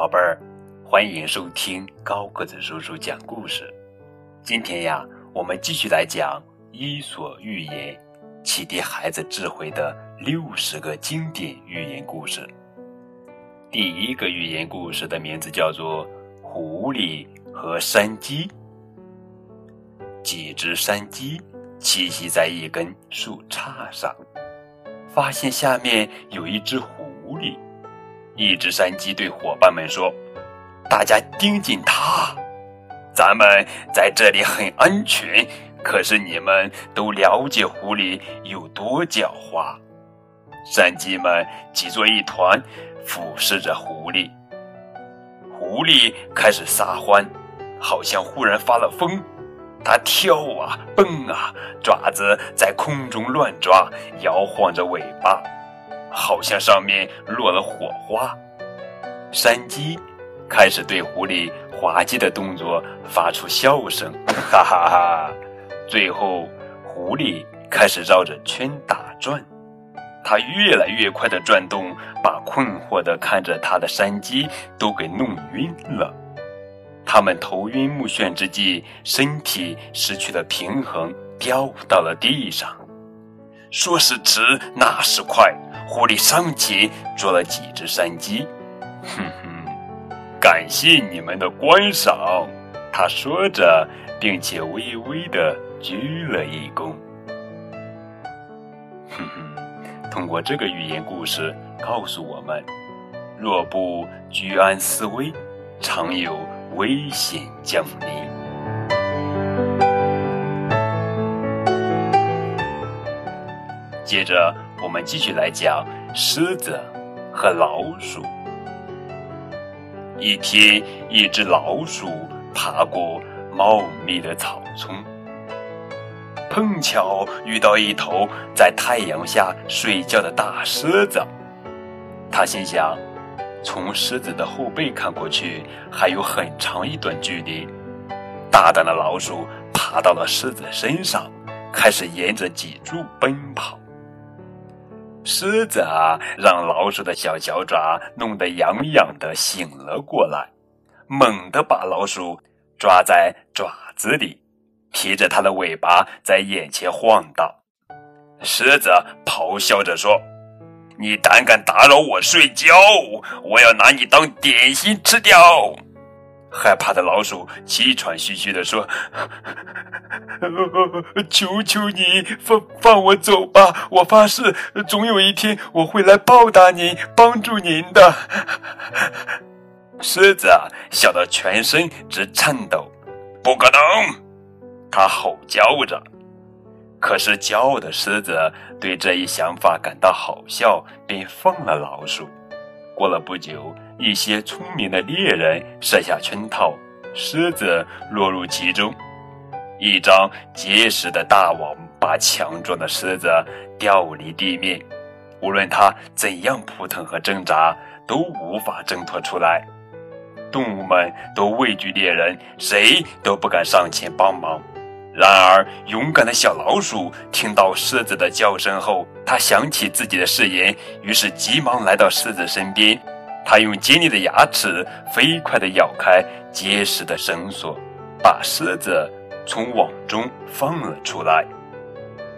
宝贝儿，欢迎收听高个子叔叔讲故事。今天呀，我们继续来讲《伊索寓言》，启迪孩子智慧的六十个经典寓言故事。第一个寓言故事的名字叫做《狐狸和山鸡》。几只山鸡栖息在一根树杈上，发现下面有一只狐狸。一只山鸡对伙伴们说：“大家盯紧它，咱们在这里很安全。可是你们都了解狐狸有多狡猾。”山鸡们挤作一团，俯视着狐狸。狐狸开始撒欢，好像忽然发了疯。它跳啊蹦啊，爪子在空中乱抓，摇晃着尾巴。好像上面落了火花，山鸡开始对狐狸滑稽的动作发出笑声，哈哈哈！最后，狐狸开始绕着圈打转，它越来越快的转动，把困惑的看着它的山鸡都给弄晕了。他们头晕目眩之际，身体失去了平衡，掉到了地上。说时迟，那时快。狐狸上前捉了几只山鸡，哼哼，感谢你们的观赏。他说着，并且微微的鞠了一躬。哼哼，通过这个寓言故事告诉我们：若不居安思危，常有危险降临。接着，我们继续来讲狮子和老鼠。一天，一只老鼠爬过茂密的草丛，碰巧遇到一头在太阳下睡觉的大狮子。他心想，从狮子的后背看过去，还有很长一段距离。大胆的老鼠爬到了狮子身上，开始沿着脊柱奔跑。狮子啊，让老鼠的小脚爪弄得痒痒的，醒了过来，猛地把老鼠抓在爪子里，提着它的尾巴在眼前晃荡。狮子咆哮着说：“你胆敢打扰我睡觉，我要拿你当点心吃掉！”害怕的老鼠气喘吁吁地说：“求求你放放我走吧！我发誓，总有一天我会来报答您，帮助您的。”狮子笑得全身直颤抖，“不可能！”他吼叫着。可是骄傲的狮子对这一想法感到好笑，便放了老鼠。过了不久。一些聪明的猎人设下圈套，狮子落入其中。一张结实的大网把强壮的狮子吊离地面，无论它怎样扑腾和挣扎，都无法挣脱出来。动物们都畏惧猎人，谁都不敢上前帮忙。然而，勇敢的小老鼠听到狮子的叫声后，它想起自己的誓言，于是急忙来到狮子身边。他用尖利的牙齿飞快地咬开结实的绳索，把狮子从网中放了出来。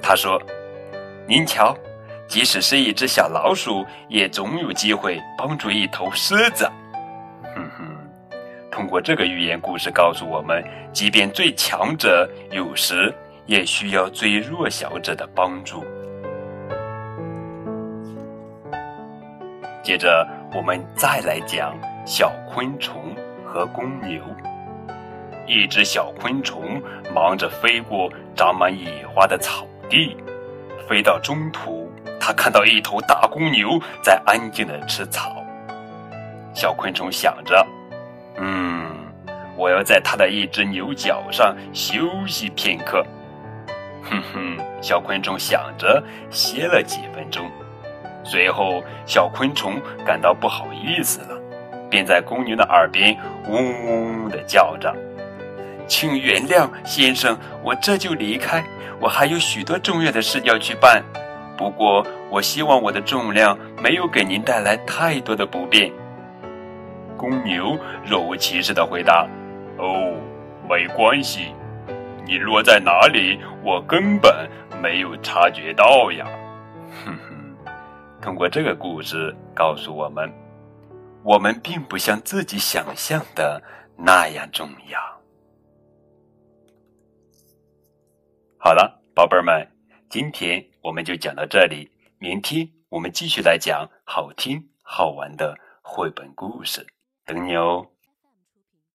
他说：“您瞧，即使是一只小老鼠，也总有机会帮助一头狮子。”哼哼，通过这个寓言故事告诉我们，即便最强者有时也需要最弱小者的帮助。接着。我们再来讲小昆虫和公牛。一只小昆虫忙着飞过长满野花的草地，飞到中途，它看到一头大公牛在安静的吃草。小昆虫想着：“嗯，我要在它的一只牛角上休息片刻。”哼哼，小昆虫想着，歇了几分钟。随后，小昆虫感到不好意思了，便在公牛的耳边嗡嗡地叫着：“请原谅，先生，我这就离开。我还有许多重要的事要去办。不过，我希望我的重量没有给您带来太多的不便。”公牛若无其事的回答：“哦，没关系，你落在哪里，我根本没有察觉到呀。”哼哼，通过这个故事告诉我们，我们并不像自己想象的那样重要。好了，宝贝儿们，今天我们就讲到这里，明天我们继续来讲好听好玩的绘本故事，等你哦。